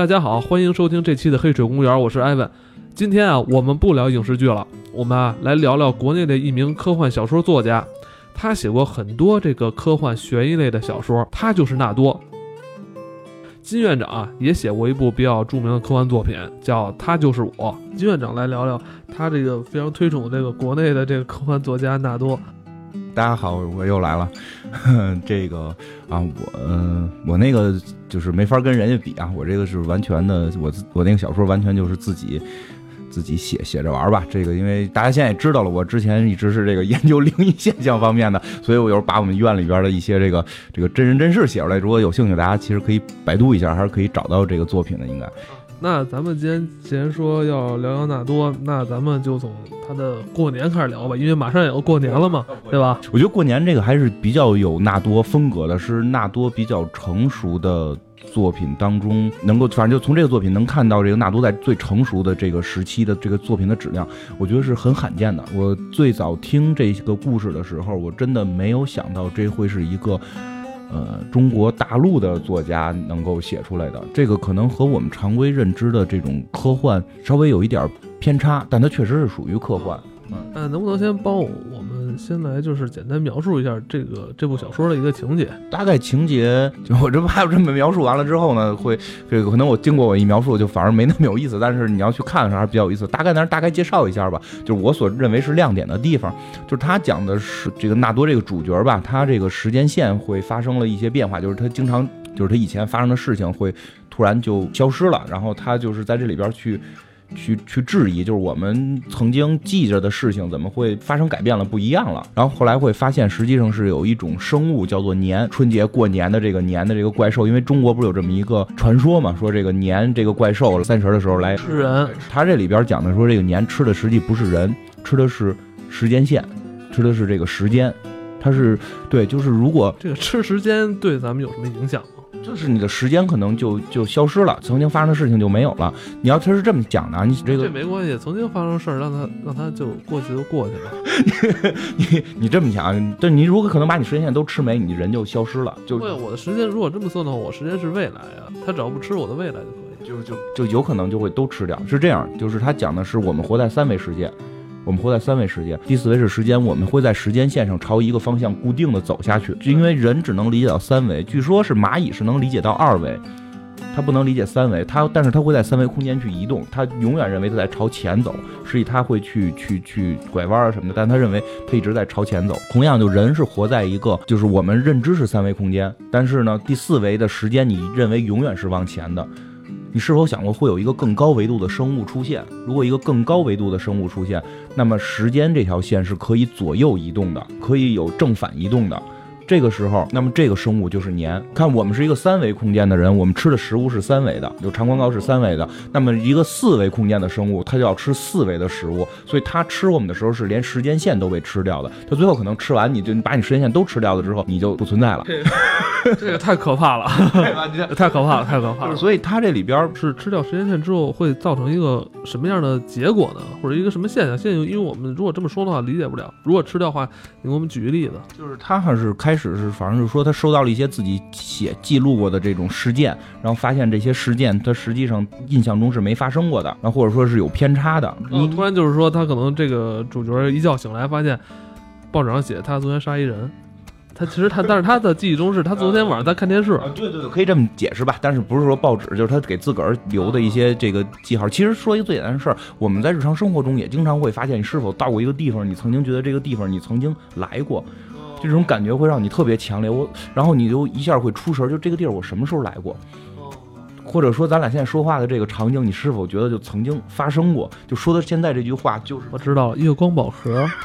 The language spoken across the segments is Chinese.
大家好，欢迎收听这期的黑水公园，我是艾文。今天啊，我们不聊影视剧了，我们啊来聊聊国内的一名科幻小说作家，他写过很多这个科幻悬疑类的小说，他就是纳多。金院长啊也写过一部比较著名的科幻作品，叫《他就是我》。金院长来聊聊他这个非常推崇这个国内的这个科幻作家纳多。大家好，我又来了。这个啊，我嗯，我那个就是没法跟人家比啊，我这个是完全的，我我那个小说完全就是自己自己写写着玩吧。这个因为大家现在也知道了，我之前一直是这个研究灵异现象方面的，所以我有时候把我们院里边的一些这个这个真人真事写出来。如果有兴趣，大家其实可以百度一下，还是可以找到这个作品的，应该。那咱们今天既然说要聊聊纳多，那咱们就从他的过年开始聊吧，因为马上也要过年了嘛，对吧？我觉得过年这个还是比较有纳多风格的，是纳多比较成熟的作品当中，能够反正就从这个作品能看到这个纳多在最成熟的这个时期的这个作品的质量，我觉得是很罕见的。我最早听这个故事的时候，我真的没有想到这会是一个。呃，中国大陆的作家能够写出来的这个，可能和我们常规认知的这种科幻稍微有一点偏差，但它确实是属于科幻。嗯，能不能先帮我？先来就是简单描述一下这个这部小说的一个情节，大概情节，就我这怕这么描述完了之后呢，会这个可能我经过我一描述就反而没那么有意思，但是你要去看的时候还是比较有意思。大概那大概介绍一下吧，就是我所认为是亮点的地方，就是他讲的是这个纳多这个主角吧，他这个时间线会发生了一些变化，就是他经常就是他以前发生的事情会突然就消失了，然后他就是在这里边去。去去质疑，就是我们曾经记着的事情怎么会发生改变了，不一样了。然后后来会发现，实际上是有一种生物叫做年，春节过年的这个年的这个怪兽。因为中国不是有这么一个传说嘛，说这个年这个怪兽三十的时候来吃人。他这里边讲的说，这个年吃的实际不是人，吃的是时间线，吃的是这个时间。它是对，就是如果这个吃时间对咱们有什么影响吗？就是你的时间可能就就消失了，曾经发生的事情就没有了。你要他是这么讲的，你这个这没关系，曾经发生事儿让他让他就过去就过去了。你你这么想，但你如果可能把你时间线都吃没，你人就消失了。就对我的时间如果这么算的话，我时间是未来啊，他只要不吃我的未来就可以，就就就有可能就会都吃掉。是这样，就是他讲的是我们活在三维世界。我们活在三维世界，第四维是时间，我们会在时间线上朝一个方向固定的走下去。就因为人只能理解到三维，据说是蚂蚁是能理解到二维，它不能理解三维。它但是它会在三维空间去移动，它永远认为它在朝前走，实际它会去去去拐弯啊什么的，但它认为它一直在朝前走。同样，就人是活在一个就是我们认知是三维空间，但是呢，第四维的时间你认为永远是往前的。你是否想过会有一个更高维度的生物出现？如果一个更高维度的生物出现，那么时间这条线是可以左右移动的，可以有正反移动的。这个时候，那么这个生物就是年。看我们是一个三维空间的人，我们吃的食物是三维的，就长宽高是三维的。那么一个四维空间的生物，它就要吃四维的食物，所以它吃我们的时候是连时间线都被吃掉的。它最后可能吃完你就把你时间线都吃掉了之后，你就不存在了。这个 太可怕了，太可怕了，太可怕了。所以它这里边是吃掉时间线之后会造成一个什么样的结果呢？或者一个什么现象？现在因为我们如果这么说的话理解不了。如果吃掉的话，你给我们举个例子，就是他还是开。始是，反正就是说，他收到了一些自己写记录过的这种事件，然后发现这些事件他实际上印象中是没发生过的，然后或者说是有偏差的。你突然就是说，他可能这个主角一觉醒来，发现报纸上写他昨天杀一人，他其实他，但是他的记忆中是他昨天晚上在看电视。对对对，可以这么解释吧。但是不是说报纸，就是他给自个儿留的一些这个记号。其实说一个最简单的事儿，我们在日常生活中也经常会发现，你是否到过一个地方，你曾经觉得这个地方你曾经来过。这种感觉会让你特别强烈，我然后你就一下会出神，就这个地儿我什么时候来过？或者说咱俩现在说话的这个场景，你是否觉得就曾经发生过？就说的现在这句话就是我知道月光宝盒。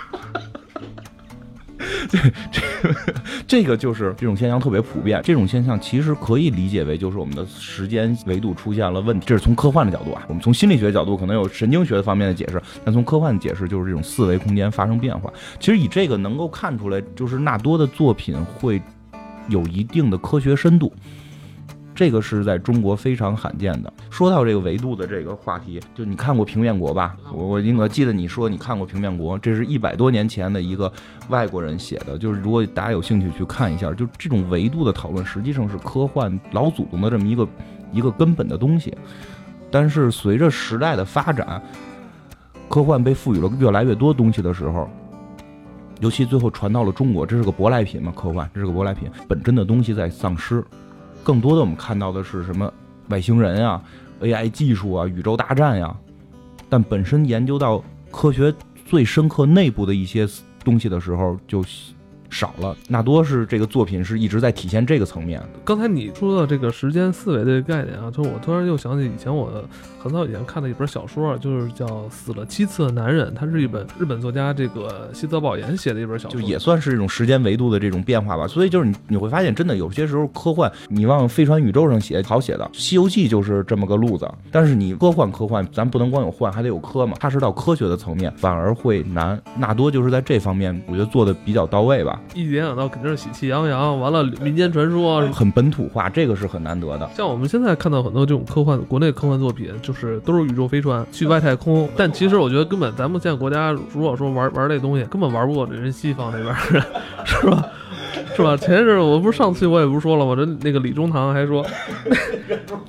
对，这个 这个就是这种现象特别普遍。这种现象其实可以理解为就是我们的时间维度出现了问题。这是从科幻的角度啊，我们从心理学角度可能有神经学方面的解释，但从科幻的解释就是这种四维空间发生变化。其实以这个能够看出来，就是纳多的作品会有一定的科学深度。这个是在中国非常罕见的。说到这个维度的这个话题，就你看过《平面国》吧？我我应该记得你说你看过《平面国》，这是一百多年前的一个外国人写的。就是如果大家有兴趣去看一下，就这种维度的讨论，实际上是科幻老祖宗的这么一个一个根本的东西。但是随着时代的发展，科幻被赋予了越来越多东西的时候。尤其最后传到了中国，这是个舶来品嘛？科幻，这是个舶来品，本真的东西在丧失。更多的我们看到的是什么？外星人啊，AI 技术啊，宇宙大战呀。但本身研究到科学最深刻内部的一些东西的时候，就。少了，纳多是这个作品是一直在体现这个层面。刚才你说的这个时间思维的概念啊，就是我突然又想起以前我很早以前看的一本小说，就是叫《死了七次的男人》，它是一本日本作家这个西泽保研写的一本小说，就也算是这种时间维度的这种变化吧。所以就是你你会发现，真的有些时候科幻你往飞船宇宙上写好写的，《西游记》就是这么个路子。但是你科幻科幻，咱不能光有幻，还得有科嘛。它是到科学的层面，反而会难。纳多就是在这方面，我觉得做的比较到位吧。一联想到肯定是喜气洋洋，完了民间传说很本土化，这个是很难得的。像我们现在看到很多这种科幻，国内科幻作品，就是都是宇宙飞船去外太空。但其实我觉得根本咱们现在国家如果说玩玩这东西，根本玩不过人西方那边人，是吧？是吧？前阵我不是上次我也不是说了吗？这那个李中堂还说，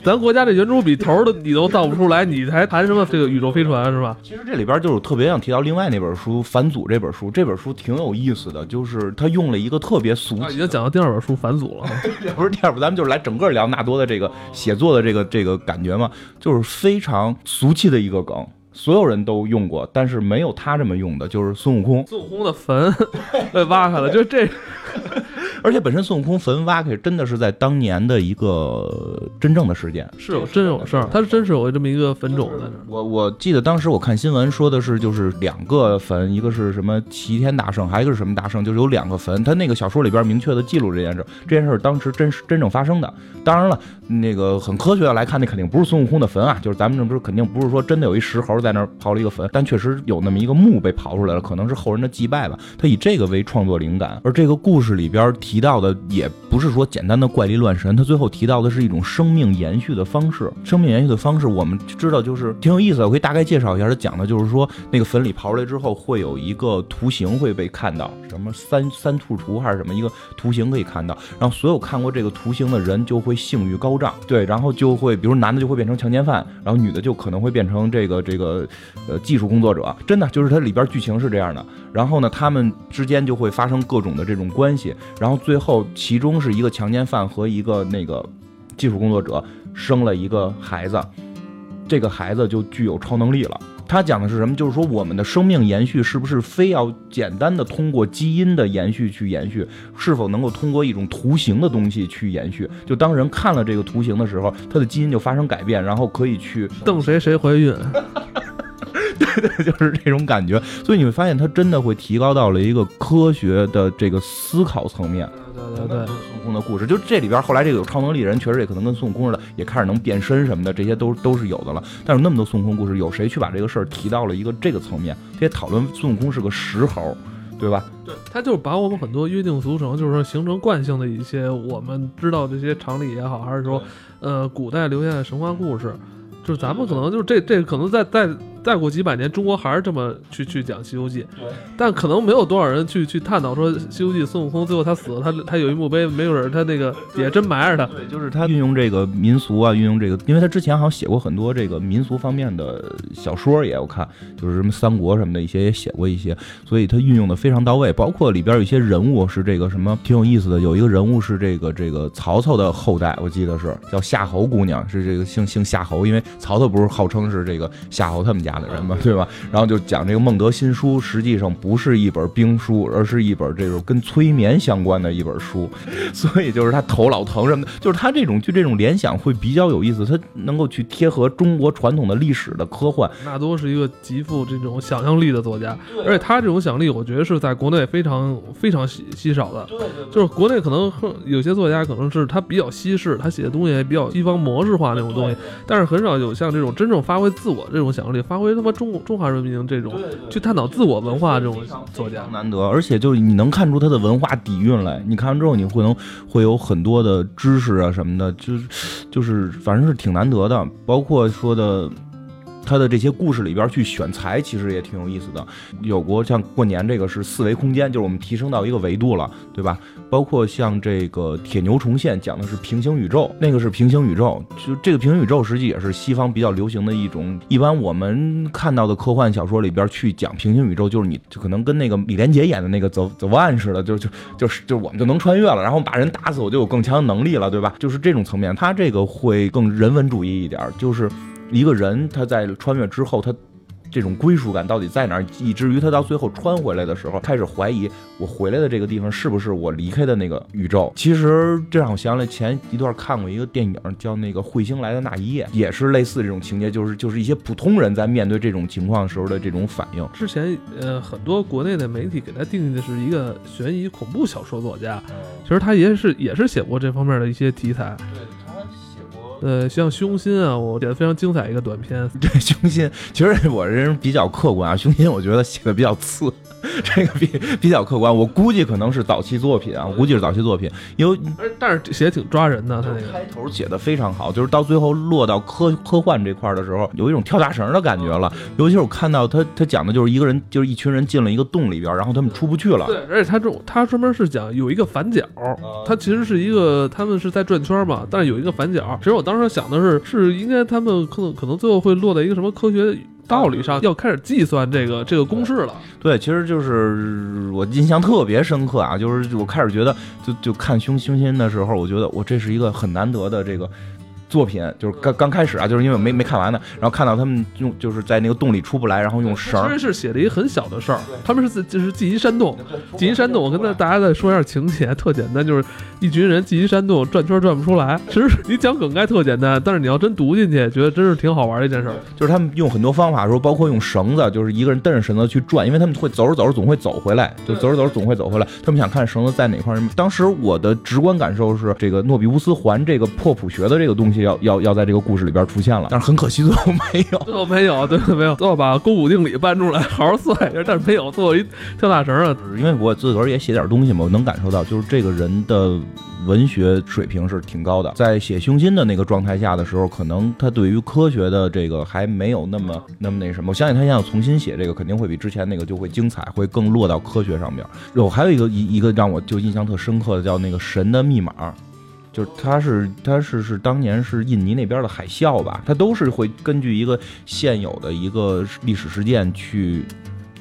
咱国家这圆珠笔头的你都造不出来，你还谈什么这个宇宙飞船是吧？其实这里边就是特别想提到另外那本书《反祖》这本书，这本书挺有意思的，就是他用了一个特别俗，已经讲到第二本书《反祖》了，不是第二本，咱们就是来整个聊纳多的这个写作的这个这个感觉嘛，就是非常俗气的一个梗。所有人都用过，但是没有他这么用的，就是孙悟空。孙悟空的坟 被挖开了，就这。而且本身孙悟空坟挖开，真的是在当年的一个真正的事件，是有真有事儿，他是真是有这么一个坟冢在那。我我记得当时我看新闻说的是，就是两个坟，一个是什么齐天大圣，还有一个是什么大圣，就是有两个坟。他那个小说里边明确的记录这件事，这件事当时真实真正发生的。当然了，那个很科学的来看，那肯定不是孙悟空的坟啊，就是咱们这不是肯定不是说真的有一石猴在那儿刨了一个坟，但确实有那么一个墓被刨出来了，可能是后人的祭拜吧。他以这个为创作灵感，而这个故事里边。提提到的也不是说简单的怪力乱神，他最后提到的是一种生命延续的方式。生命延续的方式，我们知道就是挺有意思的。我可以大概介绍一下，他讲的就是说，那个坟里刨出来之后，会有一个图形会被看到，什么三三兔图还是什么一个图形可以看到。然后所有看过这个图形的人就会性欲高涨，对，然后就会，比如男的就会变成强奸犯，然后女的就可能会变成这个这个呃技术工作者。真的就是它里边剧情是这样的。然后呢，他们之间就会发生各种的这种关系，然后最后其中是一个强奸犯和一个那个技术工作者生了一个孩子，这个孩子就具有超能力了。他讲的是什么？就是说我们的生命延续是不是非要简单的通过基因的延续去延续？是否能够通过一种图形的东西去延续？就当人看了这个图形的时候，他的基因就发生改变，然后可以去瞪谁谁怀孕。对对，就是这种感觉，所以你会发现，它真的会提高到了一个科学的这个思考层面。对对对，孙悟空的故事，就这里边后来这个有超能力人，确实也可能跟孙悟空似的，也开始能变身什么的，这些都都是有的了。但是那么多孙悟空故事，有谁去把这个事儿提到了一个这个层面？这些讨论孙悟空是个石猴，对吧？对，他就是把我们很多约定俗成，就是说形成惯性的一些我们知道这些常理也好，还是说呃古代留下的神话故事，就是咱们可能就是这这可能在在。再过几百年，中国还是这么去去讲《西游记》，但可能没有多少人去去探讨说《西游记》孙悟空最后他死了，他他有一墓碑，没有人他那个底下真埋着他。对，就是他运用这个民俗啊，运用这个，因为他之前好像写过很多这个民俗方面的小说，也我看就是什么三国什么的一些也写过一些，所以他运用的非常到位。包括里边有一些人物是这个什么挺有意思的，有一个人物是这个这个曹操的后代，我记得是叫夏侯姑娘，是这个姓姓夏侯，因为曹操不是号称是这个夏侯他们家。的人嘛，对吧？然后就讲这个孟德新书，实际上不是一本兵书，而是一本这种跟催眠相关的一本书。所以就是他头老疼什么的，就是他这种就这种联想会比较有意思，他能够去贴合中国传统的历史的科幻。纳多是一个极富这种想象力的作家，而且他这种想象力，我觉得是在国内非常非常稀稀少的。对对，就是国内可能有些作家可能是他比较西式，他写的东西也比较西方模式化那种东西，但是很少有像这种真正发挥自我这种想象力发挥。回他妈中中华人民这种去探讨自我文化这种作家难得，而且就是你能看出他的文化底蕴来。你看完之后，你会能会有很多的知识啊什么的，就是就是反正是挺难得的。包括说的。他的这些故事里边去选材，其实也挺有意思的。有过像过年这个是四维空间，就是我们提升到一个维度了，对吧？包括像这个铁牛重现，讲的是平行宇宙，那个是平行宇宙。就这个平行宇宙，实际也是西方比较流行的一种。一般我们看到的科幻小说里边去讲平行宇宙，就是你就可能跟那个李连杰演的那个《The The One》似的，就就就是就我们就能穿越了，然后把人打死，我就有更强的能力了，对吧？就是这种层面，他这个会更人文主义一点，就是。一个人他在穿越之后，他这种归属感到底在哪儿？以至于他到最后穿回来的时候，开始怀疑我回来的这个地方是不是我离开的那个宇宙？其实这让我想起来前一段看过一个电影，叫那个《彗星来的那一夜》，也是类似这种情节，就是就是一些普通人在面对这种情况时候的这种反应。之前呃，很多国内的媒体给他定义的是一个悬疑恐怖小说作家，其实他也是也是写过这方面的一些题材。呃，像凶心啊，我觉得非常精彩一个短片。对，凶心，其实我这人比较客观啊，凶心我觉得写的比较次。这个比比较客观，我估计可能是早期作品啊，估计是早期作品，因为但是写的挺抓人的，他那个开头写的非常好，就是到最后落到科科幻这块的时候，有一种跳大绳的感觉了。尤其是我看到他他讲的就是一个人，就是一群人进了一个洞里边，然后他们出不去了。对，而且他这种他专门是讲有一个反角，他其实是一个他们是在转圈嘛，但是有一个反角。其实我当时当时想的是，是应该他们可能可能最后会落在一个什么科学。道理上要开始计算这个这个公式了。对，其实就是我印象特别深刻啊，就是我开始觉得，就就看凶凶心的时候，我觉得我这是一个很难得的这个。作品就是刚刚开始啊，就是因为没没看完呢，然后看到他们用就是在那个洞里出不来，然后用绳。其实是写了一个很小的事儿，他们是自就是进一山洞，进一山洞。我跟大家再说一下情节，特简单，就是一群人进一山洞转圈转不出来。其实你讲梗概特简单，但是你要真读进去，觉得真是挺好玩的一件事。就是他们用很多方法，说包括用绳子，就是一个人蹬着绳子去转，因为他们会走着走着总会走回来，就走着走着总会走回来。他们想看绳子在哪块。当时我的直观感受是，这个诺比乌斯环这个破普学的这个东西要要要在这个。故事里边出现了，但是很可惜最后没有，最后没有，对，没有，最后把勾股定理搬出来好好算一下，但是没有，最后一跳大绳了！因为我自个儿也写点东西嘛，我能感受到，就是这个人的文学水平是挺高的，在写胸襟的那个状态下的时候，可能他对于科学的这个还没有那么那么那什么。我相信他现在重新写这个，肯定会比之前那个就会精彩，会更落到科学上面。有还有一个一一个让我就印象特深刻的，叫那个神的密码。就是它是它是是当年是印尼那边的海啸吧，它都是会根据一个现有的一个历史事件去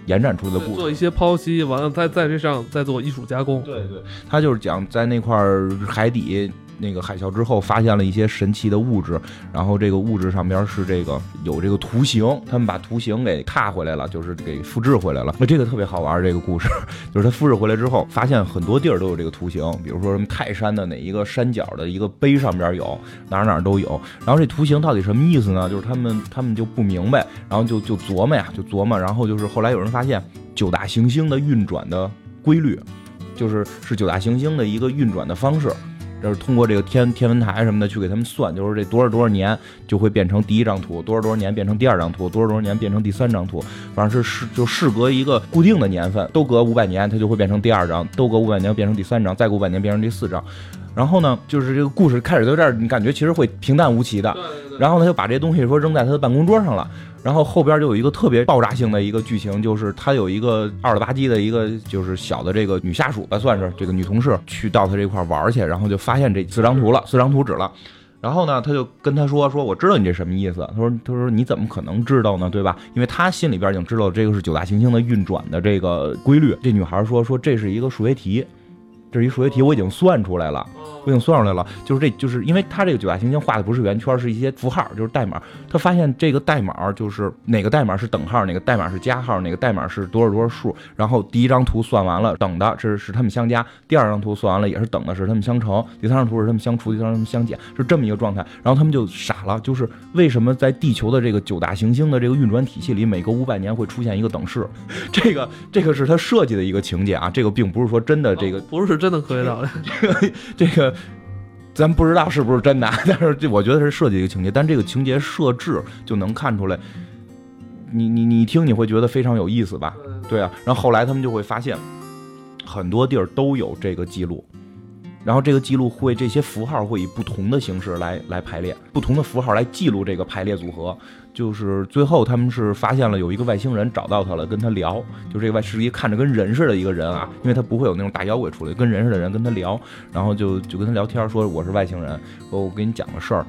延展出的故事，做一些剖析，完了再在这上再做艺术加工。对对，它就是讲在那块海底。那个海啸之后发现了一些神奇的物质，然后这个物质上边是这个有这个图形，他们把图形给踏回来了，就是给复制回来了。那这个特别好玩，这个故事 就是他复制回来之后，发现很多地儿都有这个图形，比如说什么泰山的哪一个山脚的一个碑上边有，哪哪都有。然后这图形到底什么意思呢？就是他们他们就不明白，然后就就琢磨呀，就琢磨。然后就是后来有人发现九大行星的运转的规律，就是是九大行星的一个运转的方式。就是通过这个天天文台什么的去给他们算，就是这多少多少年就会变成第一张图，多少多少年变成第二张图，多少多少年变成第三张图，反正是是就事隔一个固定的年份，都隔五百年它就会变成第二张，都隔五百年变成第三张，再过五百年变成第四张。然后呢，就是这个故事开始到这儿，你感觉其实会平淡无奇的。然后他就把这些东西说扔在他的办公桌上了。然后后边就有一个特别爆炸性的一个剧情，就是他有一个二了吧唧的一个就是小的这个女下属吧，算是这个女同事，去到他这块玩去，然后就发现这四张图了，四张图纸了。然后呢，他就跟他说说，我知道你这什么意思。他说他说你怎么可能知道呢？对吧？因为他心里边已经知道这个是九大行星的运转的这个规律。这女孩说说这是一个数学题。这是一数学题，我已经算出来了，我已经算出来了。就是这就是因为它这个九大行星画的不是圆圈，是一些符号，就是代码。他发现这个代码就是哪个代码是等号，哪个代码是加号，哪个代码是多少多少数。然后第一张图算完了，等的这是他们相加；第二张图算完了也是等的，是他们相乘；第三张图是他们相除，第三张它们相减，是这么一个状态。然后他们就傻了，就是为什么在地球的这个九大行星的这个运转体系里，每隔五百年会出现一个等式？这个这个是他设计的一个情节啊，这个并不是说真的，这个不是。真的科学道理，这个这个，咱不知道是不是真的，但是这我觉得是设计一个情节，但这个情节设置就能看出来，你你你一听你会觉得非常有意思吧？对啊，然后后来他们就会发现，很多地儿都有这个记录，然后这个记录会这些符号会以不同的形式来来排列，不同的符号来记录这个排列组合。就是最后他们是发现了有一个外星人找到他了，跟他聊，就这个外是一看着跟人似的一个人啊，因为他不会有那种大妖怪出来，跟人似的人跟他聊，然后就就跟他聊天，说我是外星人，说我给你讲个事儿。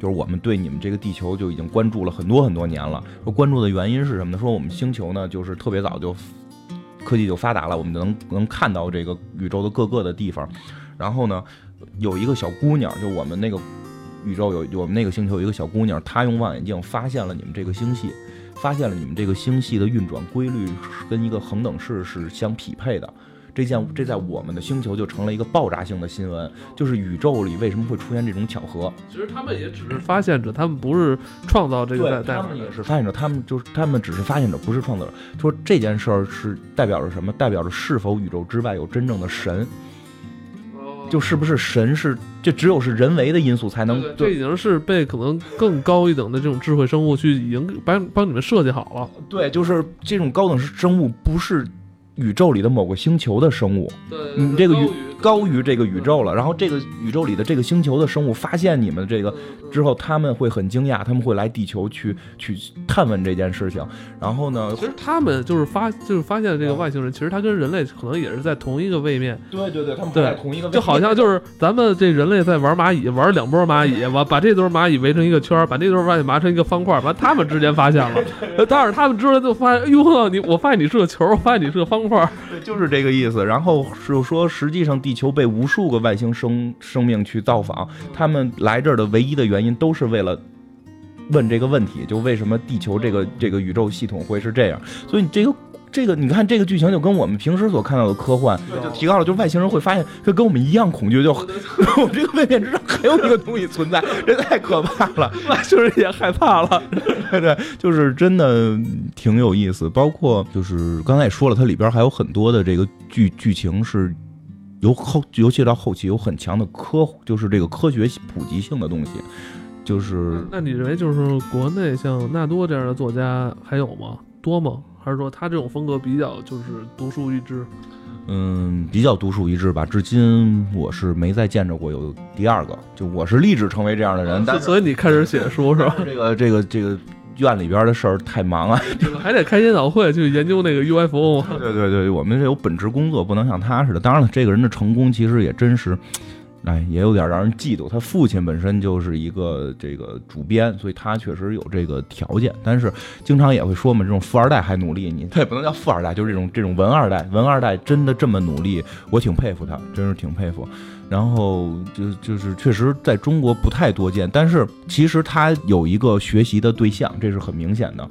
就是我们对你们这个地球就已经关注了很多很多年了。说关注的原因是什么呢？说我们星球呢，就是特别早就科技就发达了，我们能能看到这个宇宙的各个的地方。然后呢，有一个小姑娘，就我们那个宇宙有我们那个星球有一个小姑娘，她用望远镜发现了你们这个星系，发现了你们这个星系的运转规律跟一个恒等式是相匹配的。这件这在我们的星球就成了一个爆炸性的新闻，就是宇宙里为什么会出现这种巧合？其实他们也只是发现者，他们不是创造这个。对，他们也是发现者，他们就是他们只是发现者，不是创造者。说这件事儿是代表着什么？代表着是否宇宙之外有真正的神？就是不是神是这只有是人为的因素才能？这已经是被可能更高一等的这种智慧生物去已经帮帮你们设计好了。对，就是这种高等生物不是。宇宙里的某个星球的生物，你这个宇高于这个宇宙了。然后这个宇宙里的这个星球的生物发现你们这个之后，他们会很惊讶，他们会来地球去去探问这件事情。然后呢，其实他们就是发就是发现这个外星人，其实他跟人类可能也是在同一个位面。对对对，他们在同一个，就好像就是咱们这人类在玩蚂蚁，玩两波蚂蚁，完把这堆蚂蚁围成一个圈，把那堆蚂蚁麻成一个方块，完他们之间发现了，但是他们之间就发现，哎呦呵，你我发现你是个球，我发现你是个方块。对，就是这个意思。然后是说，实际上地球被无数个外星生生命去造访，他们来这儿的唯一的原因都是为了问这个问题，就为什么地球这个这个宇宙系统会是这样？所以你这个。这个你看，这个剧情就跟我们平时所看到的科幻就提高了，就是外星人会发现，就跟我们一样恐惧，就 我这个位面之上还有一个东西存在，这太可怕了，外星人也害怕了。对 对，就是真的挺有意思。包括就是刚才也说了，它里边还有很多的这个剧剧情是有后，尤其到后期有很强的科，就是这个科学普及性的东西。就是那你认为，就是国内像纳多这样的作家还有吗？多吗？还是说他这种风格比较就是独树一帜？嗯，比较独树一帜吧。至今我是没再见着过有第二个。就我是立志成为这样的人，但所以你开始写书是吧？这个这个这个院里边的事儿太忙啊，还得开研讨会去研究那个 UFO。对对对，我们这有本职工作，不能像他似的。当然了，这个人的成功其实也真是。哎，也有点让人嫉妒。他父亲本身就是一个这个主编，所以他确实有这个条件。但是经常也会说嘛，这种富二代还努力，你他也不能叫富二代，就是这种这种文二代。文二代真的这么努力，我挺佩服他，真是挺佩服。然后就就是确实在中国不太多见，但是其实他有一个学习的对象，这是很明显的。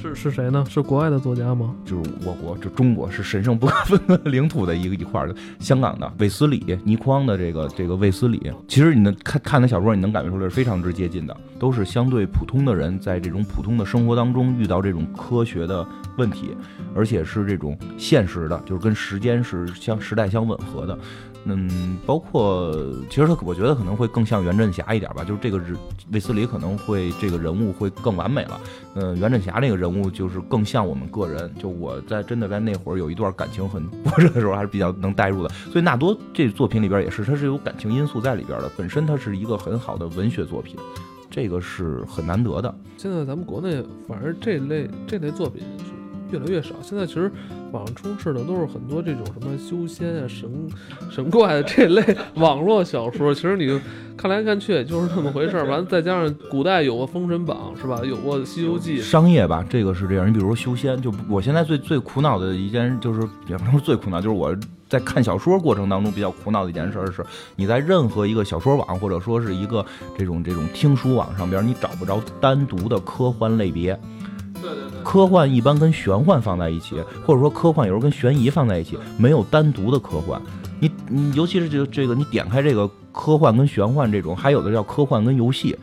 是是谁呢？是国外的作家吗？就是我国，就中国是神圣不可分割领土的一个一块儿的。香港的卫斯理，倪匡的这个这个卫斯理，其实你能看看那小说，你能感觉出来是非常之接近的，都是相对普通的人在这种普通的生活当中遇到这种科学的问题，而且是这种现实的，就是跟时间是相时代相吻合的。嗯，包括其实他，我觉得可能会更像袁振侠一点吧，就是这个人卫斯理可能会这个人物会更完美了。嗯，袁振侠那个人物就是更像我们个人，就我在真的在那会儿有一段感情很波折的时候，还是比较能代入的。所以纳多这作品里边也是，它是有感情因素在里边的，本身它是一个很好的文学作品，这个是很难得的。现在咱们国内反而这类这类作品越来越少，现在其实。网上充斥的都是很多这种什么修仙啊、神 神怪的这类网络小说，其实你看来看去也就是这么回事儿。完了，再加上古代有过《封神榜》是吧？有过《西游记》。商业吧，这个是这样。你比如说修仙，就我现在最最苦恼的一件，就是也不能说最苦恼，就是我在看小说过程当中比较苦恼的一件事是，你在任何一个小说网或者说是一个这种这种听书网上边，你找不着单独的科幻类别。科幻一般跟玄幻放在一起，或者说科幻有时候跟悬疑放在一起，没有单独的科幻。你你尤其是这这个，你点开这个科幻跟玄幻这种，还有的叫科幻跟游戏，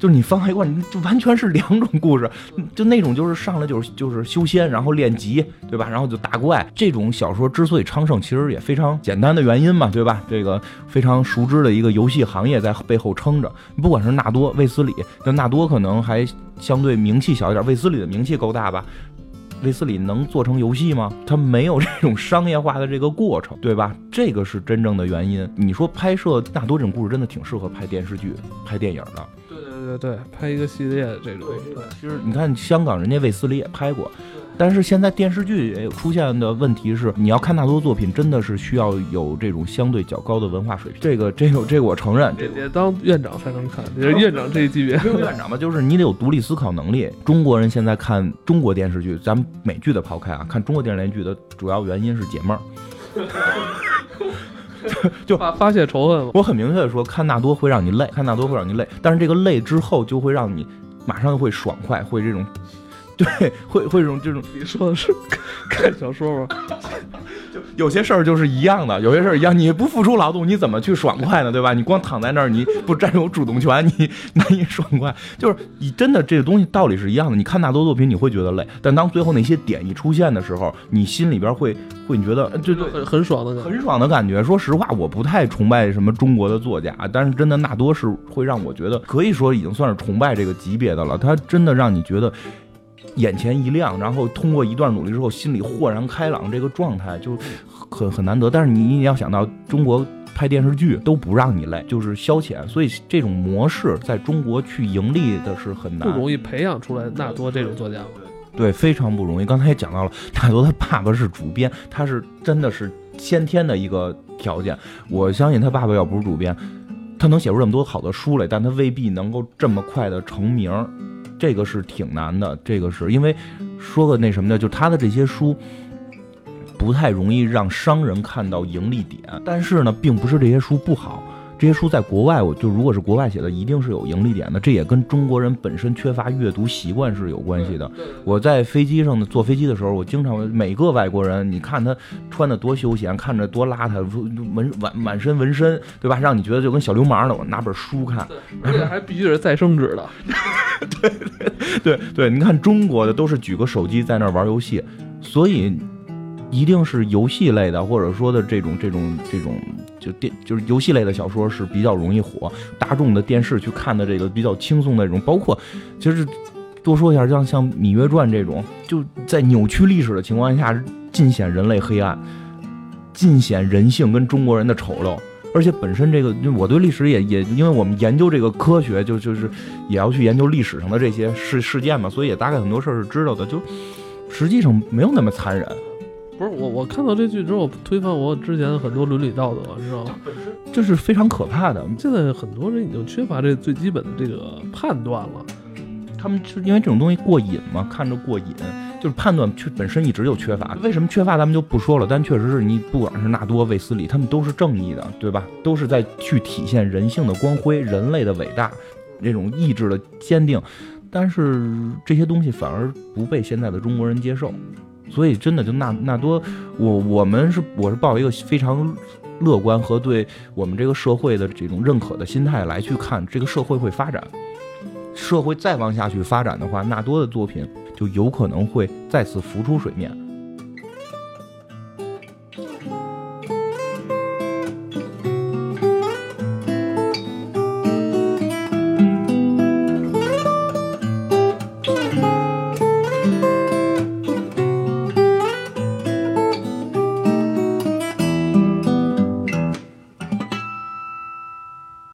就是你放在一块，你就完全是两种故事。就那种就是上来就是就是修仙，然后练级，对吧？然后就打怪。这种小说之所以昌盛，其实也非常简单的原因嘛，对吧？这个非常熟知的一个游戏行业在背后撑着。不管是纳多、卫斯理，但纳多可能还相对名气小一点，卫斯理的名气够大吧？卫斯理能做成游戏吗？他没有这种商业化的这个过程，对吧？这个是真正的原因。你说拍摄纳多这种故事，真的挺适合拍电视剧、拍电影的。对对拍一个系列这种。对，其实你看香港人家卫斯理也拍过。但是现在电视剧也有出现的问题是，你要看大多作品，真的是需要有这种相对较高的文化水平。这个，这个，这个我承认。这得当院长才能看，是院长这一级别。院长嘛，就是你得有独立思考能力。中国人现在看中国电视剧，咱们美剧的抛开啊，看中国电视剧的主要原因是解闷儿，就发发泄仇恨。我很明确的说，看纳多会让你累，看纳多会让你累，但是这个累之后就会让你马上会爽快，会这种。对，会会这种这种，你说的是看小说吗？就有些事儿就是一样的，有些事儿一样，你不付出劳动，你怎么去爽快呢？对吧？你光躺在那儿，你不占有主动权，你难以爽快。就是你真的这个东西道理是一样的。你看大多作品，你会觉得累，但当最后那些点一出现的时候，你心里边会会你觉得就很很爽的很爽的感觉。说实话，我不太崇拜什么中国的作家，但是真的纳多是会让我觉得可以说已经算是崇拜这个级别的了。他真的让你觉得。眼前一亮，然后通过一段努力之后，心里豁然开朗，这个状态就很很难得。但是你你要想到，中国拍电视剧都不让你累，就是消遣，所以这种模式在中国去盈利的是很难，不容易培养出来纳多这种作家。对，非常不容易。刚才也讲到了，纳多他爸爸是主编，他是真的是先天的一个条件。我相信他爸爸要不是主编，他能写出这么多好的书来，但他未必能够这么快的成名。这个是挺难的，这个是因为说个那什么的，就他的这些书不太容易让商人看到盈利点，但是呢，并不是这些书不好。这些书在国外，我就如果是国外写的，一定是有盈利点的。这也跟中国人本身缺乏阅读习惯是有关系的。我在飞机上呢，坐飞机的时候，我经常每个外国人，你看他穿的多休闲，看着多邋遢，纹满满身纹身，对吧？让你觉得就跟小流氓的。我拿本书看，而且还必须得是再生纸的。对对对，你看中国的都是举个手机在那玩游戏，所以。一定是游戏类的，或者说的这种这种这种，就电就是游戏类的小说是比较容易火。大众的电视去看的这个比较轻松的这种，包括其实多说一下，像像《芈月传》这种，就在扭曲历史的情况下，尽显人类黑暗，尽显人性跟中国人的丑陋。而且本身这个，我对历史也也，因为我们研究这个科学，就就是也要去研究历史上的这些事事件嘛，所以也大概很多事儿是知道的。就实际上没有那么残忍。不是我，我看到这剧之后，推翻我之前的很多伦理道德，你知道吗？这是非常可怕的。现在很多人已经缺乏这最基本的这个判断了。他们是因为这种东西过瘾嘛，看着过瘾，就是判断缺本身一直就缺乏。为什么缺乏，咱们就不说了。但确实是你不管是纳多、卫斯理，他们都是正义的，对吧？都是在去体现人性的光辉、人类的伟大、这种意志的坚定。但是这些东西反而不被现在的中国人接受。所以真的就纳纳多，我我们是我是抱一个非常乐观和对我们这个社会的这种认可的心态来去看这个社会会发展，社会再往下去发展的话，纳多的作品就有可能会再次浮出水面。